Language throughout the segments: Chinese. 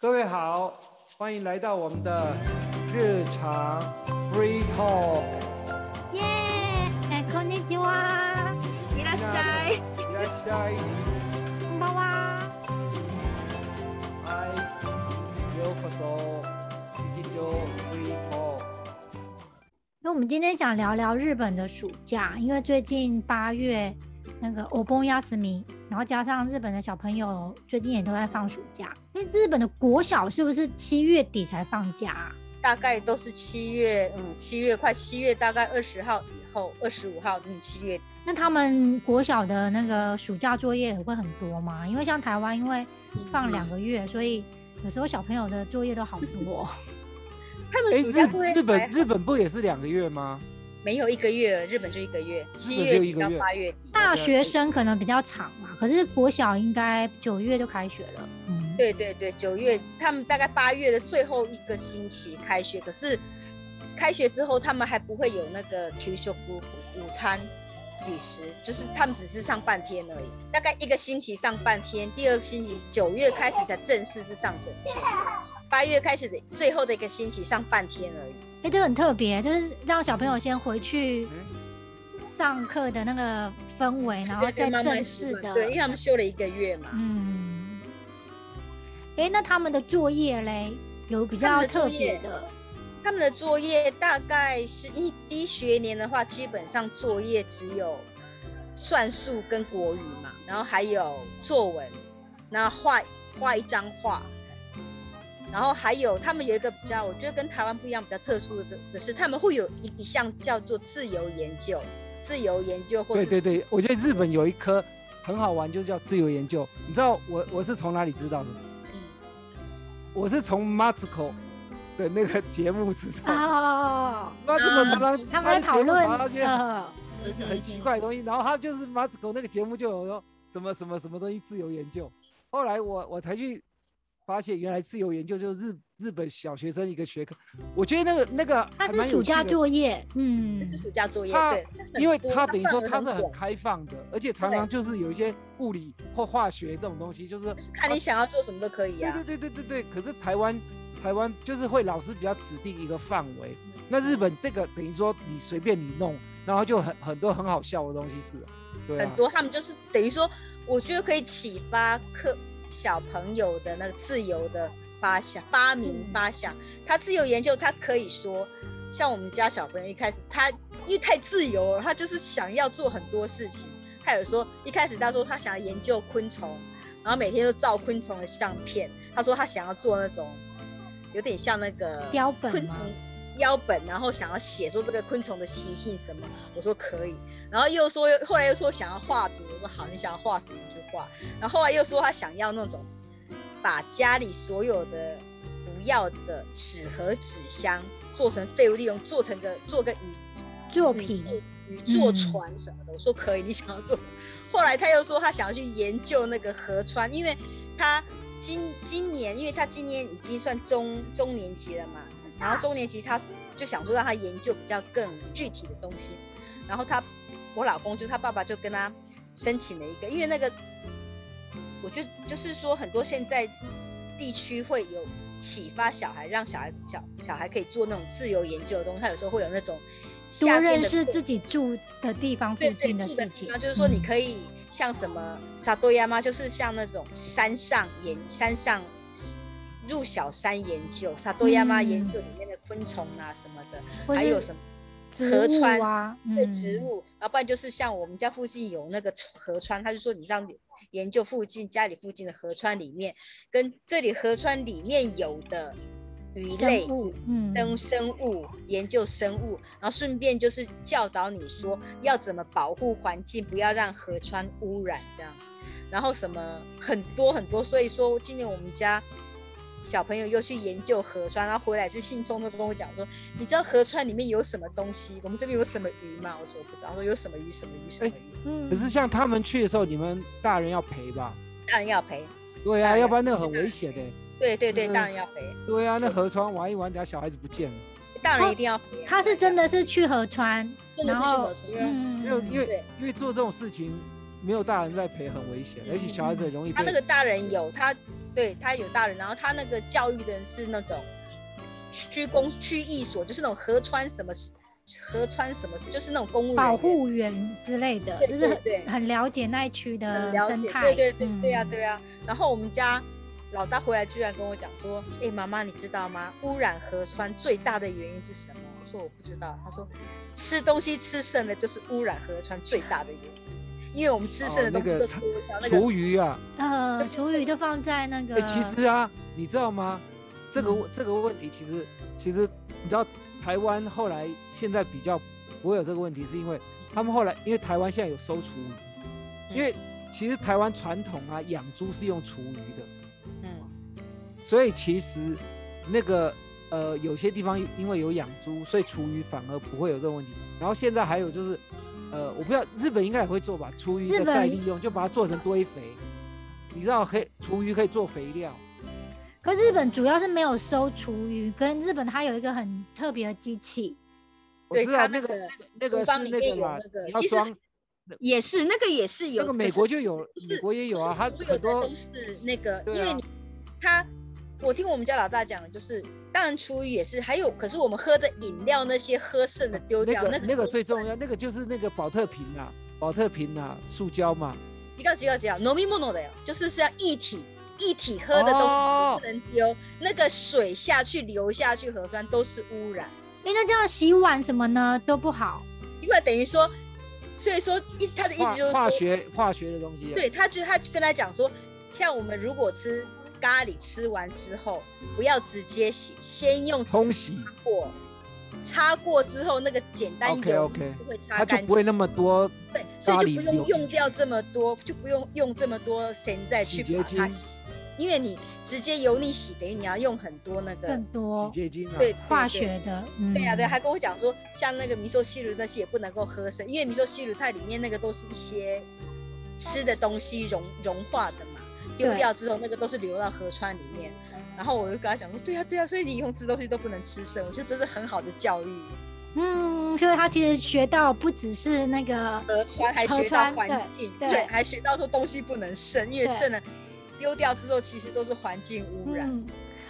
各位好，欢迎来到我们的日常 free talk。耶！哎，こんにちは。いらっしゃい。いらっしゃい。こんばんは。嗨，ようこそ。日常 free talk。那我们今天想聊聊日本的暑假，因为最近八月 那个欧崩亚斯米，然后加上日本的小朋友最近也都在放暑假。那，日本的国小是不是七月底才放假啊？大概都是七月，嗯，七月快七月，大概二十号以后，二十五号，嗯，七月底。那他们国小的那个暑假作业会很多吗？因为像台湾，因为放两个月，所以有时候小朋友的作业都好多。他们哎，暑假作业日日本日本不也是两个月吗？没有一个月，日本就一个月，七月底到一个月八月底。大学生可能比较长嘛，可是国小应该九月就开学了。嗯，对对对，九月他们大概八月的最后一个星期开学，可是开学之后他们还不会有那个 Q 休午午餐几十，就是他们只是上半天而已，大概一个星期上半天，第二个星期九月开始才正式是上整天，八月开始的最后的一个星期上半天而已。哎、这个很特别，就是让小朋友先回去嗯上课的那个氛围，然后再慢慢习正式的。对，因为他们休了一个月嘛。嗯，哎、那他们的作业嘞，有比较特别业的，他们的作业大概是一低学年的话，基本上作业只有算术跟国语嘛，然后还有作文，然后画画一张画，然后还有他们有一个比较，我觉得跟台湾不一样，比较特殊的的是，他们会有一一项叫做自由研究，自由研究或是对对对，我觉得日本有一科很好玩，就是叫自由研究。你知道我我是从哪里知道的？嗯我是从 Matsuko 的那个节目知道的。哦，Matsuko 常常他们在讨论他的节目常常呃，觉得很奇怪的东西，然后他就是 Matsuko 那个节目就有说什么什么什么东西自由研究。后来我我才去发现，原来自由研究就是日日本小学生一个学科。我觉得那个那个他是暑假作业，嗯，是暑假作业，对，因为很多它等于说范围它是很开放的，而且常常就是有一些物理或化学这种东西，就是就是看你想要做什么都可以啊。对对对对对对。可是台湾台湾就是会老师比较指定一个范围，那日本这个等于说你随便你弄，然后就很很多很好笑的东西是，对啊很，多他们就是等于说，我觉得可以启发课小朋友的那个自由的发想、发明、嗯发想。他自由研究，他可以说，像我们家小朋友一开始他因为太自由了，他就是想要做很多事情。他有说一开始他说他想要研究昆虫，然后每天都照昆虫的相片。他说他想要做那种有点像那个标本昆虫标本，然后想要写说这个昆虫的习性什么。我说可以，然后又说后来又说想要画图，我说好，你想要画什么就画。然后后来又说他想要那种把家里所有的不要的纸盒、纸箱做成废物利用，做成个做个宇宇作品，宙宇宙嗯船什么的。我说可以，你想要做？后来他又说他想要去研究那个河川，因为他今今年，因为他今年已经算中中年级了嘛，然后中年级他就想说让他研究比较更具体的东西，然后他我老公就是他爸爸就跟他申请了一个，因为那个我觉得就是说很多现在地区会有启发小孩，让小孩小小孩可以做那种自由研究的东西，他有时候会有那种多认识自己住的地方附近的事情那，就是说你嗯可以像什么萨多亚吗？就是像那种山上研山上入小山研究萨多亚吗？嗯研究里面的昆虫啊什么的，还有什么河川啊，对嗯植物，然后不然就是像我们家附近有那个河川，他就说你让研究附近家里附近的河川里面跟这里河川里面有的鱼类生物，嗯，生生物研究生物，然后顺便就是教导你说要怎么保护环境，不要让河川污染这样。然后什么很多很多，所以说今年我们家小朋友又去研究河川，然后回来是兴冲冲跟我讲说，你知道河川里面有什么东西？我们这边有什么鱼吗？我说我不知道。他说有什么鱼什么鱼什么鱼，嗯可是像他们去的时候，你们大人要陪吧？大人要陪。对啊，要不然那个很危险的。对对对，大人要陪，对啊，那河川玩一玩，等下小孩子不见了。大人一定要陪啊。他是真的是去河川，真的是去河川，嗯，因为因为因为做这种事情，没有大人在陪，很危险，而且小孩子很容易被。他那个大人有他对他有大人，然后他那个教育的人是那种区公区役所，就是那种河川什么河川什么，就是那种公务员保护员之类的，对就是很很了解那一区的很了解，生态。对对对对呀、嗯对呀、然后我们家老大回来居然跟我讲说：“哎、妈妈，你知道吗？污染河川最大的原因是什么？”我说：“我不知道。”他说：“吃东西吃剩了就是污染河川最大的原因，因为我们吃剩的东西哦那个厨余啊，呃，厨余就放在那个，哎、其实啊，你知道吗？这个嗯这个问题其实其实你知道，台湾后来现在比较不会有这个问题，是因为他们后来因为台湾现在有收厨余，因为其实台湾传统啊养猪是用厨余的，嗯所以其实那个呃有些地方因为有养猪，所以厨余反而不会有这个问题。然后现在还有就是呃我不知道日本应该也会做吧，厨余的再利用，就把它做成堆肥。你知道可以厨余可以做肥料。可日本主要是没有收厨余，跟日本它有一个很特别的机器，我对知道那个那个那个是那个啦那个，其实你要装也是那个也是有，那个美国就有，美国也有啊，它不是有很多的都是那个，因为你他，我听我们家老大讲的，就是当然厨余也是，还有可是我们喝的饮料那些喝剩的丢掉，那个那个那都算最重要，那个就是那个保特瓶啊，保特瓶啊，塑胶嘛。違う違う違う，飲み物的哟，就是像一体一体喝的东西哦都不能丢，那个水下去流下去河川都是污染，哎，那这样洗碗什么呢都不好。因为等于说，所以说意思他的意化化思就是说，学化学的东西、啊。对，他就他跟他讲说，像我们如果吃 咖喱吃完之后，不要直接洗，先用纸冲洗。过，擦过之后那个简单油就会擦它就干净。不会那么多对，所以就不用用掉这么多，就不用用这么多洗再去把它洗，因为你直接油腻洗，等于你要用很多那个更洗多洁精啊。对化。学的，嗯，对呀、对、啊，他跟我讲说，像那个米寿西鲁那些也不能够喝生，因为米寿西鲁它里面那个都是一些吃的东西融融化的嘛，丢掉之后那个都是流到河川里面。然后我就跟他讲说，对呀、对呀、所以你以后吃东西都不能吃剩，我觉得这是很好的教育。嗯，所以他其实学到不只是那个，河川还河学到川环对境，对还学到说东西不能剩，因为剩了丢掉之后，其实都是环境污染。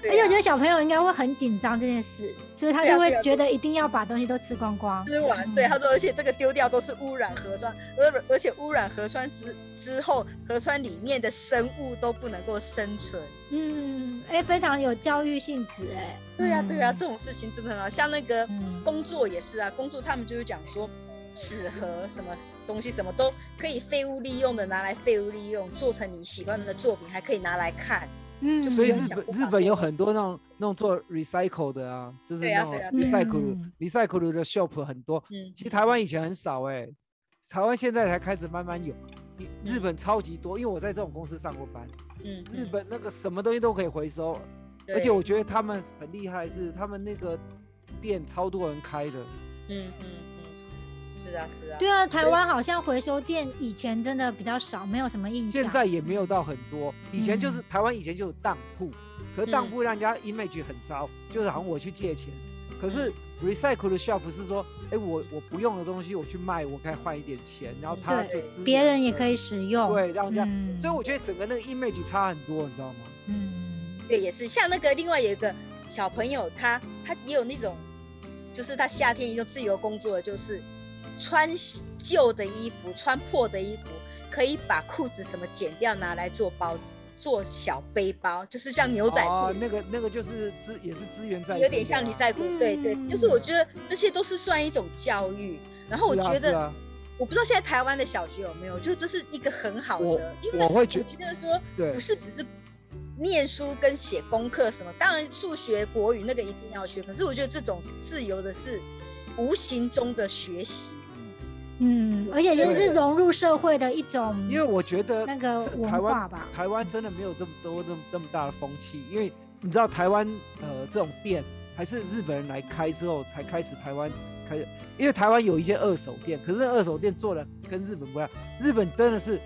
而且我觉啊得小朋友应该会很紧张这件事，所以他就会觉得一定要把东西都吃光光。吃完，对他说，而且这个丢掉都是污染河川，而而且污染河川之之后，河川里面的生物都不能够生存。嗯，哎，非常有教育性质，哎。对呀、对呀、嗯这种事情真的很好。像那个嗯工作也是啊，工作他们就是讲说，纸盒什么东西什么都可以废物利用的拿来废物利用，做成你喜欢的作品，还可以拿来看。嗯，所以日本日本有很多那种那种做 recycle 的啊，就是那种 recycle 嗯 recycle 的 shop 很多。嗯，其实台湾以前很少哎、台湾现在才开始慢慢有。你日本超级多，因为我在这种公司上过班，嗯，日嗯本那个什么东西都可以回收，而且我觉得他们很厉害，是他们那个店超多人开的。嗯嗯嗯，是啊是啊，对啊，台湾好像回收店以前真的比较少，没有什么印象。现在也没有到很多，以前就是、嗯。台湾以前就有当铺，可是当嗯。铺让人家 image 很糟，就是好像我去借钱。可是嗯。recycle 的 shop 是说，哎、我我不用的东西我去卖，我可以换一点钱，然后他就别人也可以使用。对让人家，嗯。所以我觉得整个那个 image 差很多，你知道吗？嗯，对，也是。像那个另外有一个小朋友，他他也有那种，就是他夏天一种自由工作的，就是穿旧的衣服、穿破的衣服，可以把裤子什么剪掉，拿来做包子、做小背包，就是像牛仔裤。哦，那个那个就是资也是资源在，有点像李赛古，对对，就是我觉得这些都是算一种教育。然后我觉得，我不知道现在台湾的小学有没有，就这是一个很好的，因为我会觉得说不是只是念书跟写功课什么，当然数学、国语那个一定要学，可是我觉得这种自由的是无形中的学习。嗯，而且也对是融入社会的一种，因为我觉得那个台湾吧台湾真的没有这么多这么这么大的风气，因为你知道台湾呃这种店还是日本人来开之后才开始台湾开始，因为台湾有一些二手店，可是二手店做的跟日本不一样，日本真的是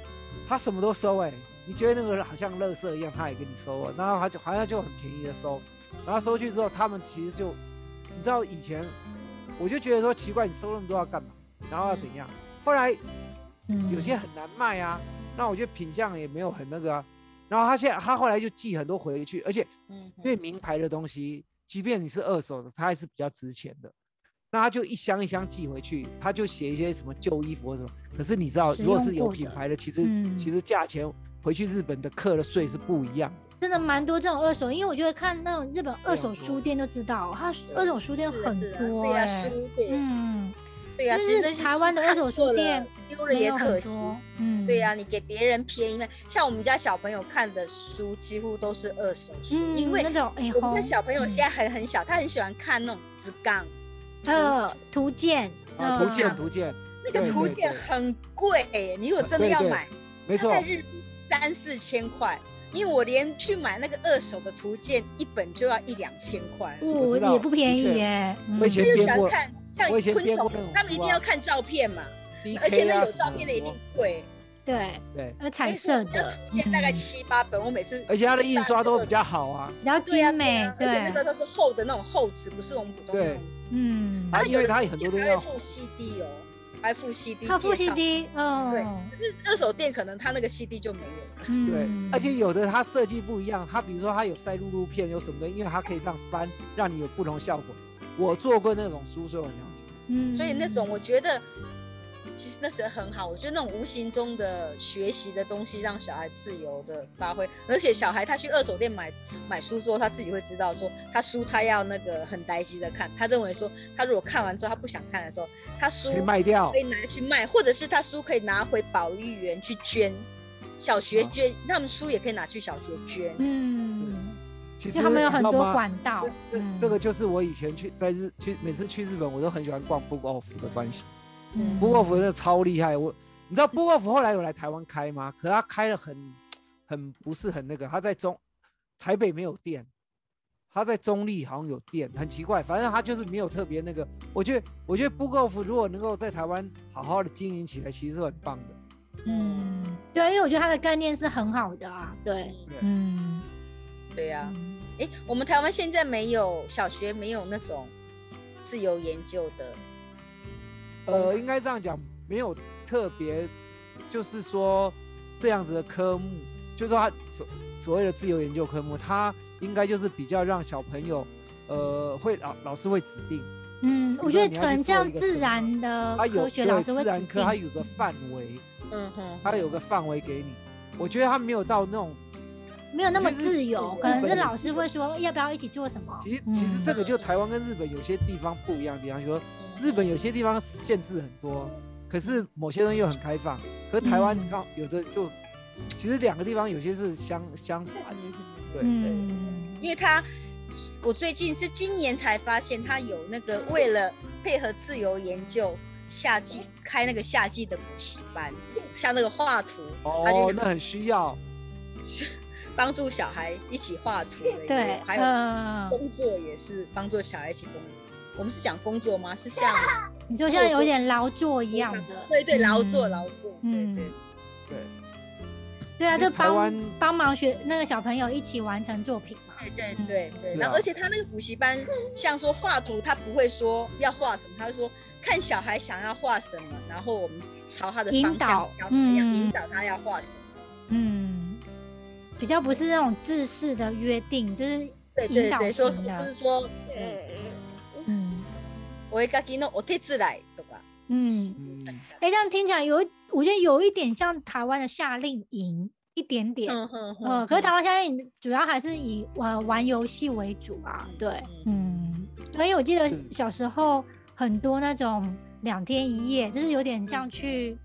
他什么都收哎、你觉得那个好像垃圾一样，他也给你收了，然后他就好像就很便宜的收，然后收去之后，他们其实就你知道以前我就觉得说奇怪，你收那么多要干嘛？然后要怎样？后来嗯有些很难卖啊。那我觉得品相也没有很那个啊。然后他现在他后来就寄很多回去，而且嗯因为名牌的东西，即便你是二手的，它还是比较值钱的。那他就一箱一箱寄回去，他就写一些什么旧衣服或什么。可是你知道，如果是有品牌的，其实、嗯其实价钱回去日本的课的税是不一样的。真的蛮多这种二手，因为我觉得看那种日本二手书店就知道，它二手书店很多对呀、哎、书店，嗯，对呀、其实那些台湾的看二手书店丢了也可惜。嗯，对呀、你给别人便宜了，像我们家小朋友看的书几乎都是二手书，嗯，因为那种我们的小朋友嗯。现在还很小，他很喜欢看那种纸杠，呃图图鉴，啊，嗯。图鉴图鉴，那个图鉴很贵耶，你如果真的要买，没错它在，日币三四千块，因为我连去买那个二手的图鉴一本就要一两千块。我知道哦也不便宜耶，我以前嗯又喜欢看像昆虫他们一定要看照片嘛，而且那有照片的一定贵。对，对，呃彩色的。们家图，鉴大概嗯。七八本，我每次而且它的印刷都比较好啊。比较精美，对而且那个都是厚的那种厚纸，不是我们普通的。对。嗯，因为它有很多东西要附 CD 哦，还附 CD 它附 CD，嗯，对，可是二手店可能它那个 CD 就没有了。对嗯，，而且有的它设计不一样，它比如说它有塞录录片，有什么的，因为它可以这样翻，让你有不同效果。我做过那种书，所以我很了解。嗯，所以那种我觉得，其实那时候很好。我觉得那种无形中的学习的东西，让小孩自由的发挥。而且小孩他去二手店买买书之后，他自己会知道说，他书他要那个很呆机的看。他认为说，他如果看完之后他不想看的时候，他书可以卖掉可以拿去卖，或者是他书可以拿回保育园去捐。小学啊捐，他们书也可以拿去小学捐。嗯，其实因为他们有很多管道这，这嗯这个就是我以前去在日去每次去日本，我都很喜欢逛 Book Off 的关系。嗯 Book Off 真的超厉害，我你知道 Book Off 后来有来台湾开吗？可他开了很很不是很那个，他在中台北没有店，他在中立好像有店，很奇怪，反正他就是没有特别那个。我觉得我觉得 Book Off 如果能够在台湾好好的经营起来，其实是很棒的。嗯，对，因为我觉得他的概念是很好的啊，对，对嗯，对呀、嗯诶，我们台湾现在没有小学没有那种自由研究的，呃，应该这样讲，没有特别，就是说这样子的科目，就是说他所所谓的自由研究科目，它应该就是比较让小朋友，呃，会老老师会指定，嗯，我觉得可能做一个像自然的它有科学老师会指自然科，它，有个范围，嗯哼，它有个范围给你。我觉得他没有到那种，没有那么自由，可能是老师会说要不要一起做什么。其实其实这个就嗯台湾跟日本有些地方不一样的地方，就说日本有些地方限制很多，可是某些东西又很开放。可是台湾嗯刚有的就，其实两个地方有些是相相反。对嗯，因为他，我最近是今年才发现，他有那个为了配合自由研究，夏季开那个夏季的补习班，像那个画图，哦那很需要。帮助小孩一起画图的，对，还有嗯，工作也是帮助小孩一起工作。我们是讲工作吗？是像 你就像有点劳作一样的，对对劳作嗯劳作，对嗯对。对，对啊，就帮帮忙学那个小朋友一起完成作品嘛。对对嗯对对，然后而且他那个补习班，像说画图，他不会说要画什么，他会说看小孩想要画什么，然后我们朝他的方向怎么样嗯引导他要画什么。嗯，比较不是那种自式的约定，就是引导对对对，说型的不是。说，嗯我会给のお手伝いとか。嗯，嗯，哎，这样听起来有一，我觉得有一点像台湾的夏令营，一点点。嗯哼呃，可是台湾夏令营主要还是以玩玩游戏为主啊。对，嗯，所以我记得是小时候很多那种两天一夜，就是有点像去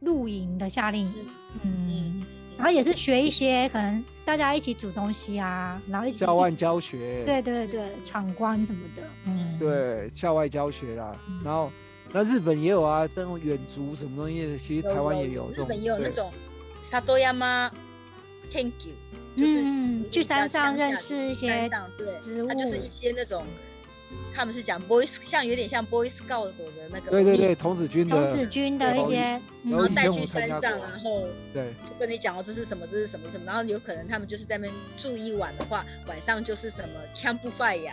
露营的夏令营。嗯， 然后也是学一些可能大家一起煮东西啊，然后一起校外教学。对对对，闯关什么的。嗯，对，校外教学啦嗯。然后那日本也有啊，那种远足什么东西，其实台湾也有。日本也有那对种里山研究，就是嗯去山上认识一些山上对，植物它就是一些那种，他们是讲 boys，像有点像 boy scout 的那个，对对对，童子军的。童子军的一些，嗯。然后带去山上，然后对。就跟你讲哦，这是什么，这是什么什么，然后有可能他们就是在那边住一晚的话，晚上就是什么 campfire，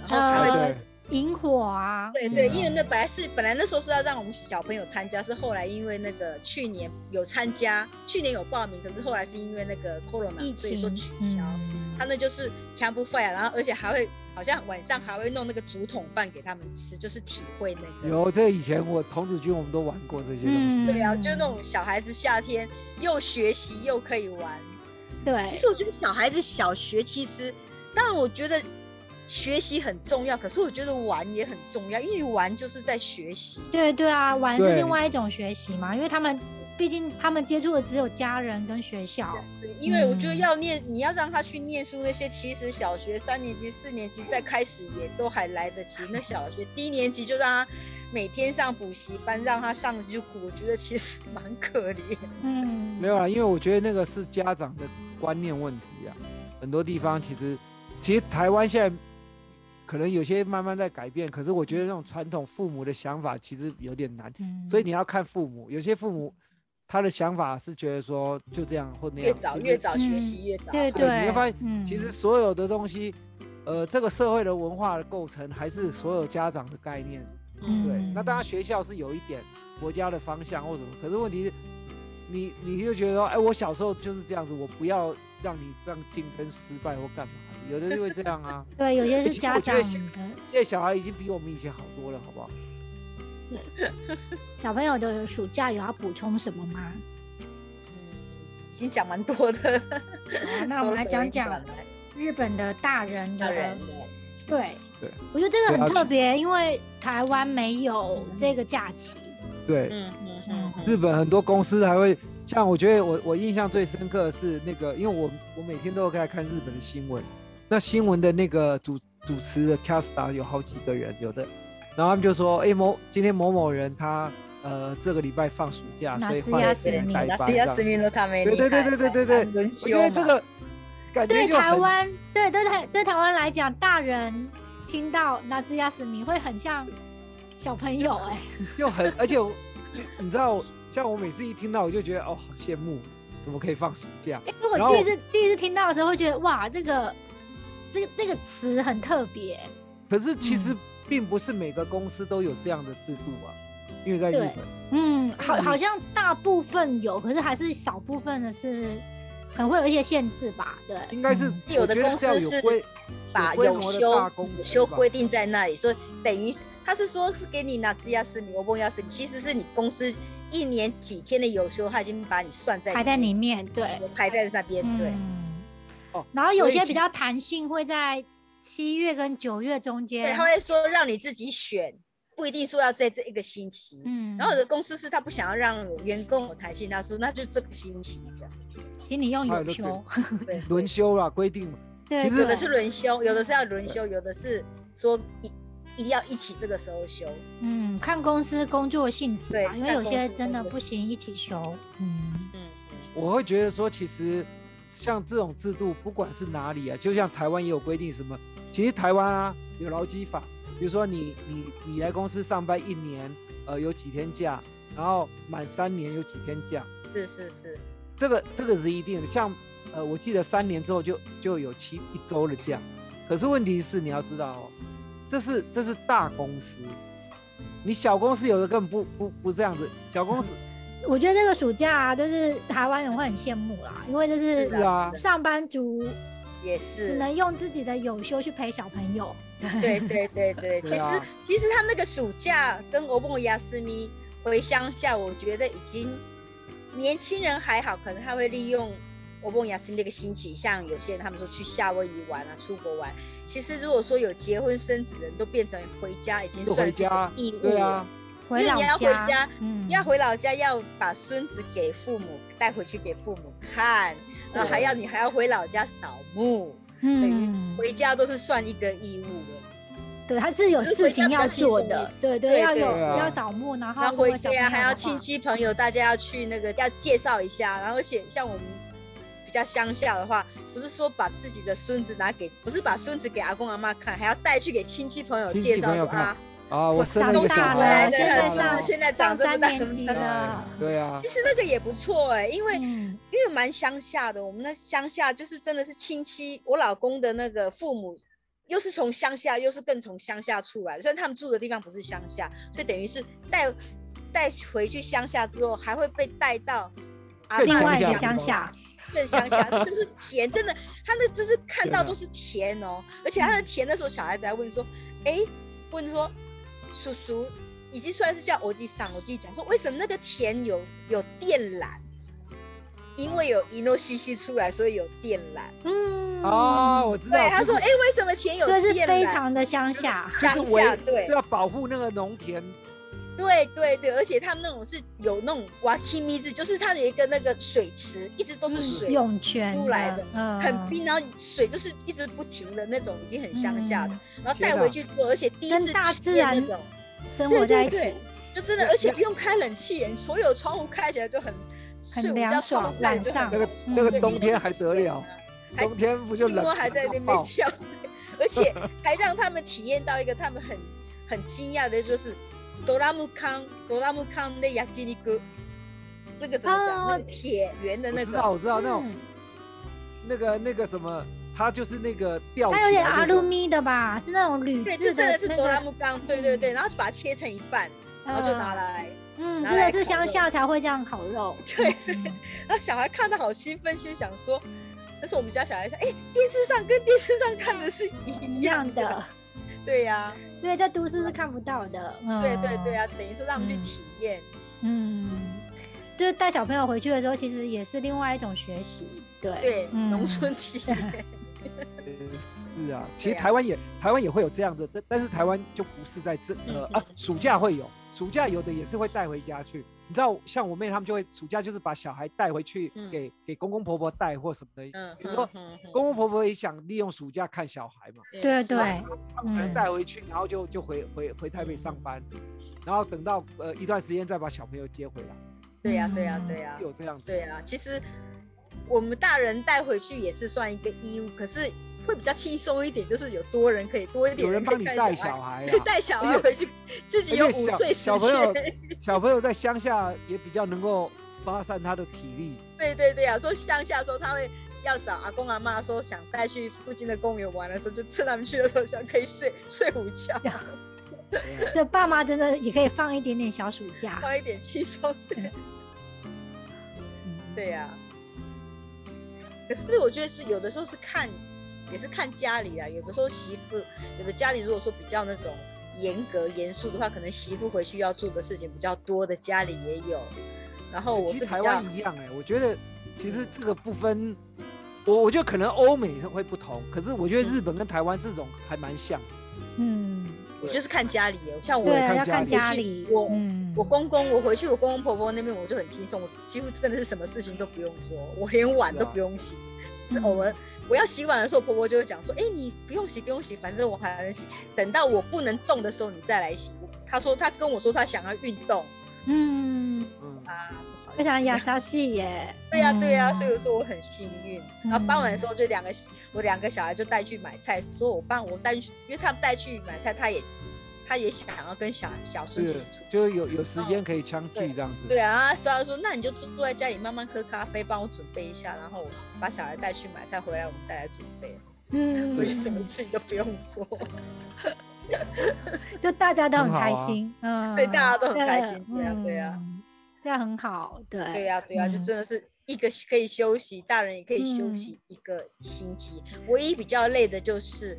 然后他呃会对。萤火啊，对对，嗯。因为那本来是本来那时候是要让我们小朋友参加，是后来因为那个去年有参加，去年有报名，可是后来是因为那个 corona，所以说取消。嗯。他那就是 campfire，然后而且还会好像晚上还会弄那个竹筒饭给他们吃，就是体会那个。有这以前我童子军我们都玩过这些东西。嗯对啊，就是那种小孩子夏天又学习又可以玩。对其，实我觉得小孩子小学其实，当然我觉得学习很重要，可是我觉得玩也很重要，因为玩就是在学习。对对啊，玩是另外一种学习嘛，因为他们毕竟他们接触的只有家人跟学校，因为我觉得嗯要念，你要让他去念书那些，其实小学三年级、四年级再开始也都还来得及。那小学低年级就让他每天上补习班，让他上就，我觉得其实蛮可怜。嗯，没有啊，因为我觉得那个是家长的观念问题啊。很多地方其实，其实台湾现在可能有些慢慢在改变，可是我觉得那种传统父母的想法其实有点难，嗯所以你要看父母，有些父母他的想法是觉得说就这样或那样，越早越早学嗯习越早好。对对，你会发现嗯其实所有的东西，呃，这个社会的文化的构成还是所有家长的概念。嗯对，那当然嗯学校是有一点国家的方向或什么，可是问题是，你你就觉得说，哎，我小时候就是这样子，我不要让你这样竞争失败或干嘛，有的就会这样啊。对，有些是家长我觉得现的现在小孩已经比我们以前好多了，好不好？小朋友的暑假有要补充什么吗？嗯已经讲蛮多的。好那我们来讲讲日本的大人的人对，对。我觉得这个很特别，因为台湾没有嗯这个假期。对，嗯嗯嗯嗯。日本很多公司还会，像我觉得我我印象最深刻的是那个，因为我我每天都有在看日本的新闻，那新闻的那个主主持的 cast 有好几个人，有的，然后他们就说，哎、某今天某某人他呃这个礼拜放暑假，所以换了时み那间代班对对对对对对对，觉。得这个感觉对台湾，对对台对台湾来讲，大人听到那兹亚斯米会很像小朋友哎、又很，而且就你知道，像我每次一听到，我就觉得哦，好羡慕，怎么可以放暑假？欸如果第一次第一次听到的时候，会觉得哇，这个这个这个词很特别。可是其实嗯并不是每个公司都有这样的制度啊，因为在日本，嗯，好，好像大部分有，可是还是少部分的是可能会有一些限制吧。对，应该是嗯有的公司是把有休有休规定在那里，所以等于他是说是给你拿兹亚斯米、欧蹦亚斯米，其实是你公司一年几天的有休，他已经把你算在排在里，面，对，排在那边，对。嗯哦然后有些比较弹性，会在七月跟九月中间对，间他。会说让你自己选，不一定说要在这一个星期。嗯，然后有的公司是他不想要让员工有弹性，他说那就这个星期这样。请你用还有休，对，轮休啦，规定嘛。对，其实有的是轮休，有的是要轮休，有的是说一一定要一起这个时候休。嗯，看公司工作性质对吧，因为有些真的不行一起休。嗯，嗯，我会觉得说，其实像这种制度，不管是哪里啊，就像台湾也有规定什么，其实台湾啊有劳基法，比如说你你你来公司上班一年，呃有几天假，然后满三年有几天假，是是是，这个这个是一定的。像呃，我记得三年之后就就有七一周的假，可是问题是你要知道哦，这是这是大公司，你小公司有的根本不不不这样子，小公司 我觉得这个暑假啊，就是台湾人会很羡慕啦，因为就是是是啊。上班族也是只。能用自己的有休去陪小朋友。对对对对，其实啊其实他那个暑假跟欧蹦亚斯咪回乡下，我觉得已经年轻人还好，可能他会利用欧蹦亚斯咪那个心情，像有些人他们说去夏威夷玩啊，出国玩。其实如果说有结婚生子的人，都变成回家已经算是义务啊了。，回老因为你要回家嗯，要回老家，要把孙子给父母带回去给父母看，然后还要你还要回老家扫墓，嗯，回家都是算一个义务了。对，他是有事情要做的对对，对要有要扫墓，然后回家还要亲戚朋友，大家要去那个要介绍一下，然后而且像我们比较乡下的话，不是说把自己的孙子拿给，不是把孙子给阿公阿妈看，还要带去给亲戚朋友介绍说啊，啊，我生了长一个小孩啊，对现在对上对现在长这么大什么大了，对啊。其，实那个也不错哎、因为、嗯因为蛮乡下的，我们那乡下就是真的是亲戚，我老公的那个父母又是从乡下，又是更从乡下出来，虽然他们住的地方不是乡下，所以等于是带带回去乡下之后，还会被带到啊另外一个乡下更乡下，就是田，真的，他那就是看到都是田哦，而且他的田的时候，小孩子还问说，哎，问说叔叔已经算是叫欧弟上，我弟讲说，为什么那个田有有电缆？因为有伊诺西西出来，所以有电缆。嗯，哦，我知道，对，他说，就是哎，为什么田有所以是电缆？非常的乡下，就是乡下对就要保护那个农田，对对对，而且他们那种是有那种瓦基米子，就是它有一个那个水池，一直都是嗯水。涌泉出来的嗯很冰，然后水就是一直不停的那种，已经很乡下的。嗯然后带回去之后，而且第一次跟大体自然验那种，生活在一起对对，就真的，而且不用开冷气所有窗户开起来就很很凉爽晚上那个嗯。那个冬天还得了，冬天不就听冷说还在那边跳，而且 还让他们体验到一个他们很很惊讶的，就是哆啦木康哆啦木康的雅基尼哥，这个怎么讲？那哦。个铁圆的那我知道，个，我知道那种嗯。那个那个什么，它就是那个吊起它有点阿鲁米的吧，是那种铝对，制就真的是哆啦个，A 康，对对对，然后就把它切成一半，然后就拿嗯。来。嗯，拿真的是乡下才会这样烤肉，对嗯然后小孩看的好兴奋，就想说，但是我们家小孩说，哎、电视上跟电视上看的是一一样样的，对呀、对，在都市是看不到的，嗯。对对对，啊，等于说让他们去嗯体验，嗯，就是带小朋友回去的时候，其实也是另外一种学习，对对，嗯农村体验，呃 是啊，其实台湾也台湾也会有这样的，但但是台湾就不是在这呃嗯啊，暑假会有，暑假有的也是会带回家去。你知道，像我妹他们就会暑假就是把小孩带回去嗯。给给公公婆婆带或什么的，嗯，比如说嗯嗯。公公婆婆也想利用暑假看小孩嘛，嗯对对。他们可能嗯。带回去，然后就就回回回台北上班，然后等到呃一段时间再把小朋友接回来，对呀、对呀、嗯对呀、是有这样子。对啊，其实我们大人带回去也是算一个义务，可是会比较轻松一点，就是有多人可以多一点有人帮你带小小孩带小孩 回去，自己有而且小午睡时小朋友。小朋友在乡下也比较能够发散他的体力。对对对啊，说乡下的时候他会要找阿公阿妈说想带去附近的公园玩的时候，就趁他们去的时候想可以睡 睡午觉，对啊所以爸妈真的也可以放一点点小暑假，放一点轻松的。嗯对呀、可是我觉得是有的时候是看，也是看家里啊。有的时候媳妇，有的家里如果说比较那种严格严肃的话，可能媳妇回去要做的事情比较多的，家里也有。然后我是台湾一样哎、我觉得其实这个不分，我我觉得可能欧美会不同，可是我觉得日本跟台湾这种还蛮像。嗯，我就是看家里耶，像我，看家里，我嗯，我公公，我回去我公公婆婆那边我就很轻松，我几乎真的是什么事情都不用做，我连碗都不用洗。这嗯偶尔我要洗碗的时候，婆婆就会讲说：“哎、你不用洗，不用洗，反正我还能洗。等到我不能动的时候，你再来洗。”她说她跟我说她想要运动嗯，嗯，啊，不好意非常思亚莎系耶，对呀、对呀、嗯所以我说我很幸运。然后傍晚的时候，就两个我两个小孩就带去买菜，说我帮我带去，因为他们带去买菜，他也他也想要跟小小孙子一是起出去。就是有有时间可以相聚这样子。对啊，所以他说那你就坐坐在家里慢慢喝咖啡，帮我准备一下，然后我把小孩带去买菜，回来我们再来准备。嗯 我就什么事情都不用做，就大家都很开心，嗯，对大家都很开心对对啊对啊嗯这样很好，对，对呀、对呀、就嗯真的是一个可以休息，大人也可以休息一个星期。唯一比较累的就是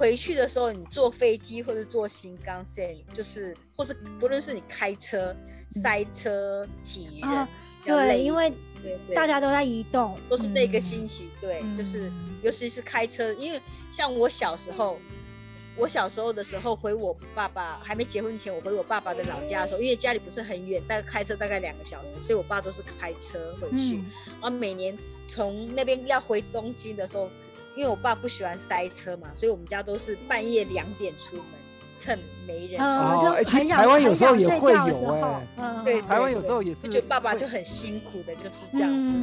回去的时候，你坐飞机或者坐新干线，就是或是不论是你开车、塞车、挤人，对，因为大家都在移动，都是那个嗯星期，对，就是嗯尤其是开车，因为像我小时候，我小时候的时候回我爸爸还没结婚前，我回我爸爸的老家的时候，因为家里不是很远，大概开车大概两个小时，所以我爸都是开车回去。嗯然后每年从那边要回东京的时候，因为我爸不喜欢塞车嘛，所以我们家都是半夜两点出门，趁没人出门。嗯，就哦哎其实很想台湾有时候也会有哎嗯对，台湾有时候也是就爸爸就很辛苦的，就是这样子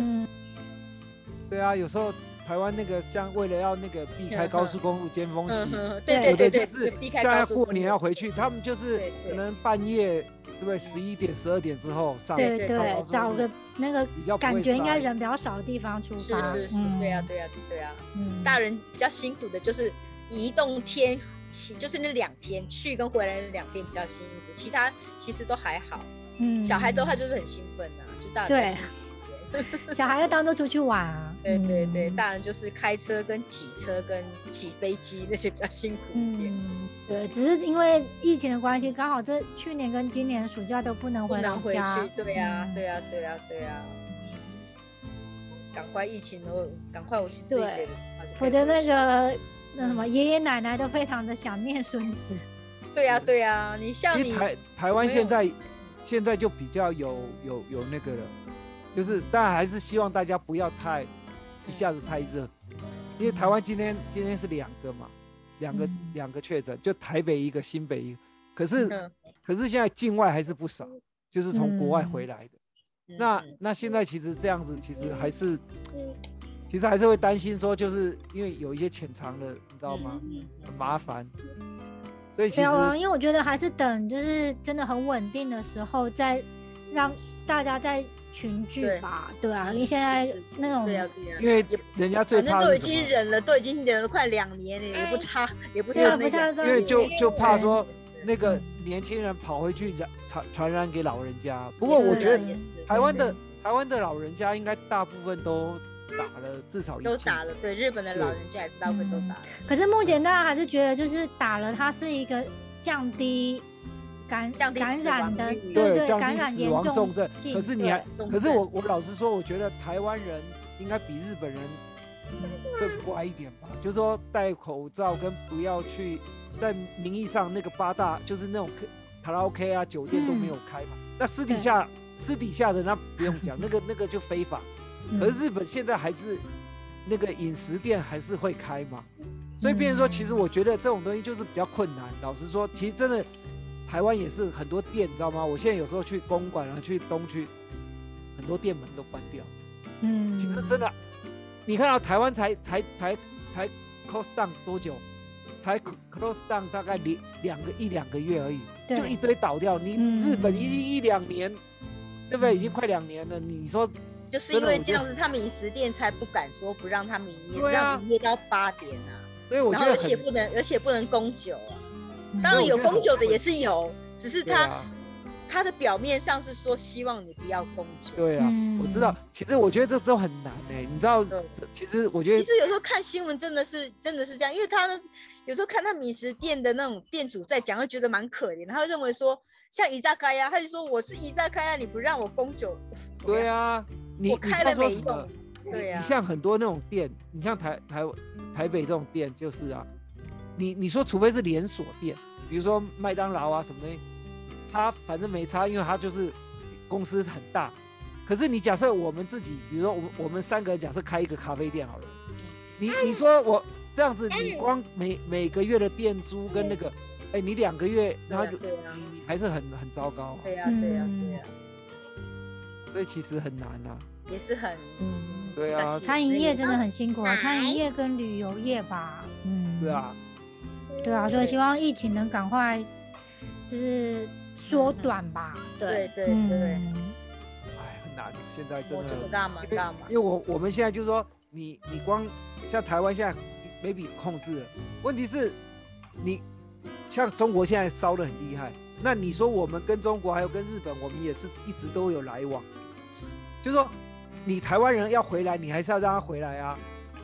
对啊，有时候台湾那个像为了要那个避开高速公路尖峰期，对对对就是避开像要过年要回去，他们就是对对。可能半夜对不对？十一点、十二点之后上对对找个那个比较感觉应该人比较少的地方出是发，是是，对呀、对呀、对呀、嗯，大人比较辛苦的就是移动天，其就是那两天去跟回来那两天比较辛苦，其他其实都还好。嗯，小孩的话就是很兴奋呐、就大人对比较辛苦。一点 小孩要当做出去玩啊。对对对，嗯大人就是开车跟挤车跟挤飞机那些比较辛苦一点。嗯，对，只是因为疫情的关系，刚好这去年跟今年暑假都不能回不能回老家。去，对呀、嗯对呀、对呀、对呀、赶快疫情都赶快我去自己对的，否则那个那什么爷爷奶奶都非常的想念孙子。对呀、对呀、你像你台台湾现在现在就比较有有有那个了，就是当然还是希望大家不要太一下子太热，因为台湾今天今天是两个嘛，两个嗯。两个确诊，就台北一个，新北一个，可是嗯可是现在境外还是不少，就是从国外嗯回来的。嗯。那嗯那现在其实这样子，其实还是其实还是会担心说，就是因为有一些潜藏的，你知道吗？很麻烦，所以其实因为我觉得还是等就是真的很稳定的时候，再让大家再群聚吧。对啊，因为现在那种对啊、对啊、因为人家最反正都已？经忍了，都已经忍了快两年了，也不差，也不对啊像那个。不像这因为就就怕对说那个嗯年轻人跑回去染传传染给老人家。不过我觉得台湾的台湾的老人家应该大部分都打了至少都打了，对，日本的老人家也是大部分都嗯打了。可是目前大家还是觉得，就是打了它是一个降低感感染的，对感染死亡重重症。可是你还可是症我我老实说，我觉得台湾人应该比日本人更乖一点吧。就是说戴口罩跟不要去在名义上那个八大就是那种卡卡拉 OK 啊酒店都没有开嘛。那私底下私底下的那不用讲，那个那个就非法。嗯可是日本现在还是那个饮食店还是会开嘛，所以变成说，其实我觉得这种东西就是比较困难。老实说，其实真的台湾也是很多店，你知道吗？我现在有时候去公馆啊，去东区，很多店门都关掉。嗯，其实真的，你看到、台湾才才才才 close down 多久？才 close down 大概两两个一两个月而已，就一堆倒掉。你嗯日本已经一两年，对不对？已经快两年了。你说就是因为这样子，他们饮食店才不敢说不让他们营业，对啊让营业到八点啊。所以我觉得而且不能，而且不能供酒啊。嗯当然有供酒的也是有，只是他、啊。他的表面上是说希望你不要供酒。对啊，我知道。其实我觉得这都很难哎、你知道对，其实我觉得其实有时候看新闻真的是真的是这样，因为他呢有时候看他米食店的那种店主在讲，会觉得蛮可怜。他会认为说，像伊扎开呀，他就说我是伊扎开呀，你不让我供酒，对啊，你我开了没用。对啊你像很多那种店，你像台台台北这种店就是啊，你你说除非是连锁店，比如说麦当劳啊什么的，它反正没差，因为它就是公司很大。可是你假设我们自己，比如说我们我们三个人假设开一个咖啡店好了，你你说我这样子，你光每每个月的店租跟那个，哎，你两个月，然后就对啊你你还是很很糟糕啊，对呀、对呀、对呀、所以其实很难啊。也是很嗯。对啊。餐饮业真的很辛苦啊，餐饮业跟旅游业吧，嗯，是啊，对啊，所以希望疫情能赶快就是缩短吧，对。对嗯。对，哎，很难，现在真我的这个干嘛因为干嘛。因为我我们现在就是说，你你光像台湾现在 maybe 控制了，问题是你像中国现在烧的很厉害，那你说我们跟中国还有跟日本，我们也是一直都有来往，就是说你台湾人要回来，你还是要让他回来啊。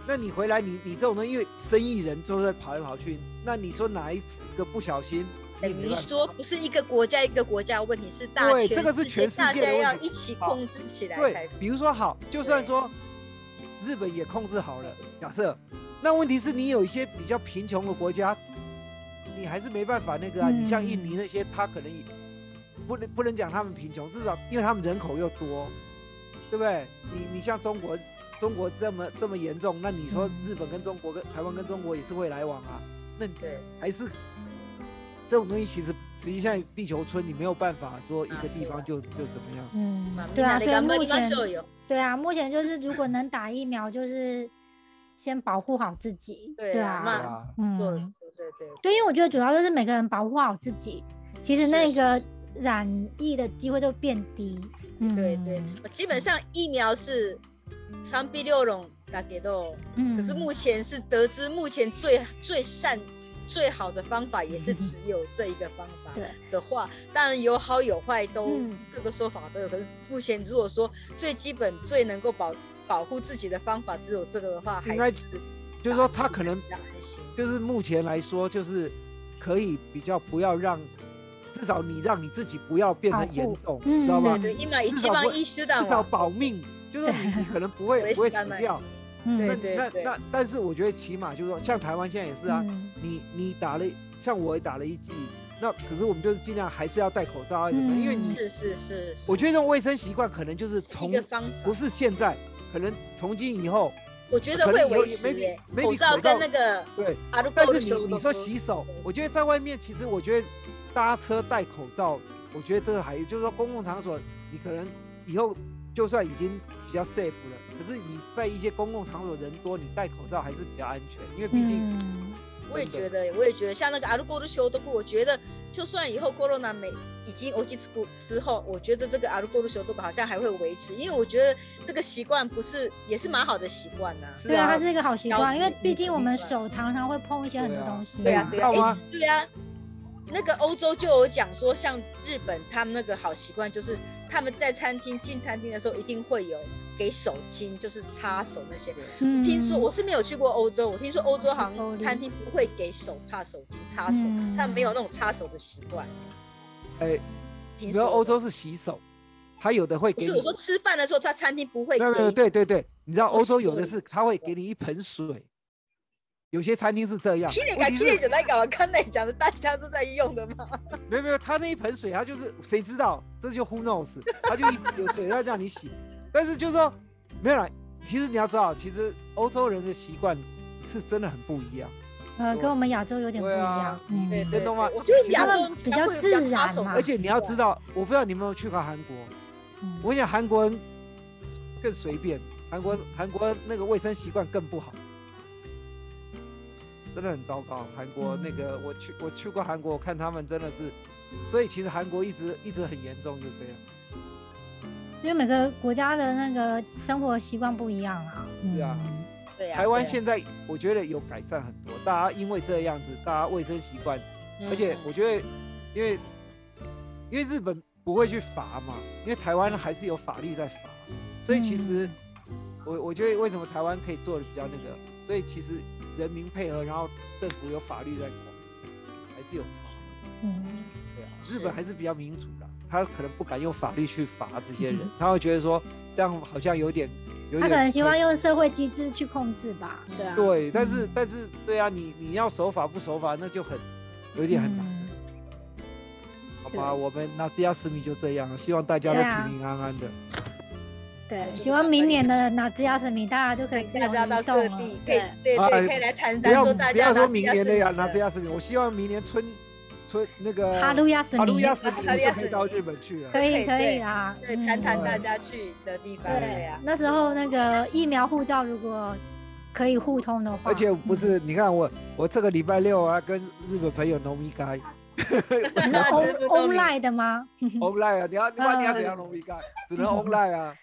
那你回来，你你这种东西，因为生意人都在跑来跑去，那你说哪一个不小心，你没说不是一个国家一个国家问题，是大对这个是全世大家界的问题要一起控制起来对，比如说好，就算说日本也控制好了，假设，那问题是你有一些比较贫穷的国家，你还是没办法那个啊。你像印尼那些，他可能也不能不能讲他们贫穷，至少因为他们人口又多，对不对？你你像中国，中国这么这么严重，那你说日本跟中国跟台湾跟中国也是会来往啊，那你对，还是这种东西，其实实际上地球村你没有办法说一个地方就就怎么样。嗯嘛，对啊，みんなで頑張所以目りまし前ょうよ对啊，目前就是如果能打疫苗，就是先保护好自己，对啊啊，嘛对啊，嗯，对对对对，因为我觉得主要就是每个人保护好自己，其实是那个染疫的机会就变低。对对对嗯，基本上疫苗是 三 B 六种打给豆。嗯，可是目前是得知目前最最善最好的方法，也是只有这一个方法。对的话，当然有好有坏，都嗯各个说法都有。可是目前如果说最基本、最能够保保护自己的方法只有这个的话，还应该就是说他可能。就是目前来说，就是可以比较不要让，至少你让你自己不要变成严重，嗯知道吗？对对，今一至少不会番医师的至少保命，就是你你可能不会 不会死掉。嗯。那对对那那，但是我觉得起码就是说，像台湾现在也是啊，嗯。你你打了，像我也打了一剂，那可是我们就是尽量还是要戴口罩啊什么的，因为你是是是，我觉得这种卫生习惯可能就是是从一个方法，不是现在，可能从今以后，我觉得会维持 maybe- 耶 maybe 口罩跟那个对。但是你你说洗手，我觉得在外面其实我觉得搭车戴口罩，我觉得这个还就是说公共场所，你可能以后就算已经比较 safe 了，可是你在一些公共场所人多，你戴口罩还是比较安全，因为毕竟嗯我也觉得，我也觉得，像那个阿鲁沟的消毒，我觉得就算以后 corona 没已经 o 基斯库之后，我觉得这个阿鲁沟的消毒好像还会维持，因为我觉得这个习惯不是也是蛮好的习惯呐。是对啊，啊它是一个好习惯，因为毕竟我们手常常会碰一些很多东西。对啊，对啊，对啊，那个欧洲就有讲说，像日本他们那个好习惯，就是他们在餐厅进餐厅的时候一定会有给手巾，就是擦手那些。嗯听说我是没有去过欧洲，我听说欧洲好欧里像餐厅不会给手帕、手巾擦手，嗯。他们没有那种擦手的习惯。哎，你知道欧洲是洗手，他有的会给你。不是我，说吃饭的时候，在餐厅不会给对对对，你知道不欧洲有的是他会给你一盆水，有些餐厅是这样，踢脸改踢脸问题是就刚才讲的大家都在用的吗。没有没有，他那一盆水，他就是谁知道，这就 who knows，他就一有水要让你洗，但是就是说没有啦。其实你要知道，其实欧洲人的习惯是真的很不一样。呃，跟我们亚洲有点不一样。你嗯对对真的吗对，我觉得亚洲比较自然嘛而且你要知道，我不知道你有没有去过韩国，嗯我跟你讲，韩国人更随便，韩国韩国那个卫生习惯更不好，真的很糟糕。韩国那个我去我去过韩国，我看他们真的是，所以其实韩国一直一直很严重，就这样。因为每个国家的那个生活习惯不一样啊。对啊。嗯。对啊台湾现在我觉得有改善很多，大家因为这样子，大家卫生习惯，而且嗯我觉得，因为因为日本不会去罚嘛，因为台湾还是有法律在罚，所以其实嗯。我我觉得为什么台湾可以做的比较那个，所以其实人民配合，然后政府有法律在管，还是有差。嗯。对啊，日本还是比较民主的，他可能不敢用法律去罚这些人嗯，他会觉得说这样好像有点有点他可能希望用社会机制去控制吧。对啊。对，但嗯是但是对啊，你你要守法不守法，那就很有点很难，嗯好吧？我们那迪亚斯米就这样，希望大家都平平安安的。对，就希望明年的那只要是米，大家就可以自由大家到移动地，对，哎对对，可以来谈不要谈说大家不要说明年的呀，的拿迪亚斯米，我希望明年春春那个哈鲁亚斯米。哈鲁亚斯米哈鲁亚斯米。就可以到日本去了。可以可以啊对谈谈大家去的地方，对。对啊，，那时候那个疫苗护照如果可以互通的话，而且不是，你看我我这个礼拜六啊，跟日本朋友农民街。online 的吗？online 啊，你要你要你要怎样嗯。农民街，只能 online 啊。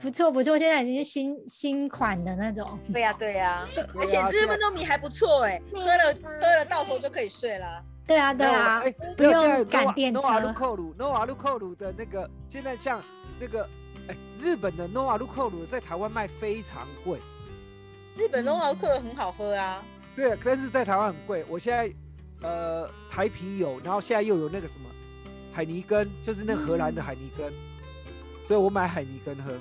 不错不错，现在已经是新新款的那种。对 呀对呀，对而且日本糯米还不错哎，喝了喝了到头就可以睡了，对啊对啊哎，不用赶电 Nova 路车。扣鲁 Nova 路扣鲁的那个，现在像那个哎，日本的 Nova 路扣鲁在台湾卖非常贵，日本龙熬克很好喝啊，对，但是在台湾很贵。我现在呃台啤有，然后现在又有那个什么海尼根，就是那荷兰的海尼根，所以我买海尼根喝。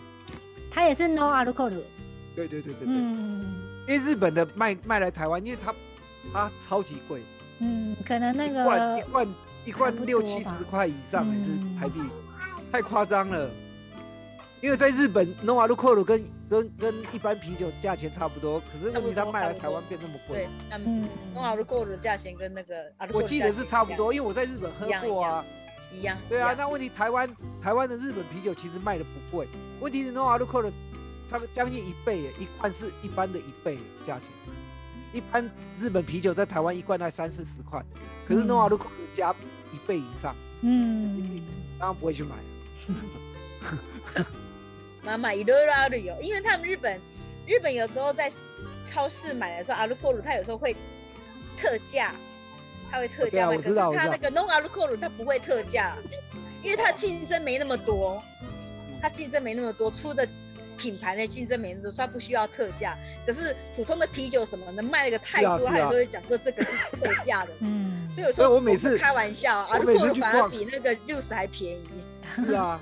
它也是 no alcohol 的。对对对对对，嗯因为日本的卖卖来台湾，因为它它超级贵，嗯，可能那一罐个一罐一罐还不六七十块以上还是嗯台币，太夸张了。因为在日本 Nova 路扣鲁跟跟跟一般啤酒价钱差不多，可是问题它卖来台湾变那么贵对，，他们嗯龙熬克的价钱跟那个我记得是差不多，因为我在日本喝过啊。一样，对啊，一样那问题台湾台湾的日本啤酒其实卖的不贵，问题是 Nova 路扣的差不多将近一倍耶，一罐是一般的一倍耶价钱。一般日本啤酒在台湾一罐才三四十块，可是嗯 Nova 路扣加一倍以上，嗯当然不会去买。妈妈いろいろあるよ，因为他们日本 日本有时候在超市买的时候，阿鲁克鲁它有时候会特价， 它会特价卖。我知道可是它那个 non 阿鲁克鲁它不会特价，因为它竞争没那么多，它竞争没那么多，出的品牌的竞争没那么多，所以它不需要特价。可是普通的啤酒什么能卖那个太多，是啊是啊它有时候会讲说这个是特价的。嗯，所以有时候所以我每次开玩笑，阿我每鲁克鲁次去逛反而比那个 juice 还便宜。是啊，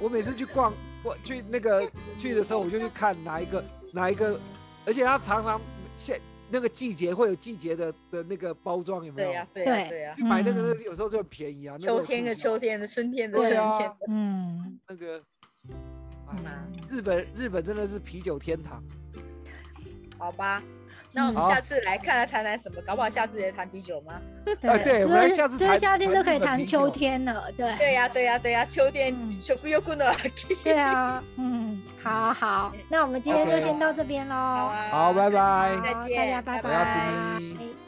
我每次去逛，我去那个去的时候，我就去看哪一个哪一个，而且他常常现那个季节会有季节的的那个包装，有没有？对呀、对呀、对对呀、去买那个嗯那个有时候就很便宜啊，秋天的秋天的，春天的春天的。嗯，那个，日本日本真的是啤酒天堂。好吧，那我们下次来看来谈谈什么，搞不好下次也谈啤酒吗？啊对就我们下次谈夏天谈就可以谈秋天了，对，对呀、对呀、对呀、秋天嗯食欲の秋。对啊，嗯，好好，那我们今天就先到这边喽，好啊，好拜拜。再见，大家拜拜。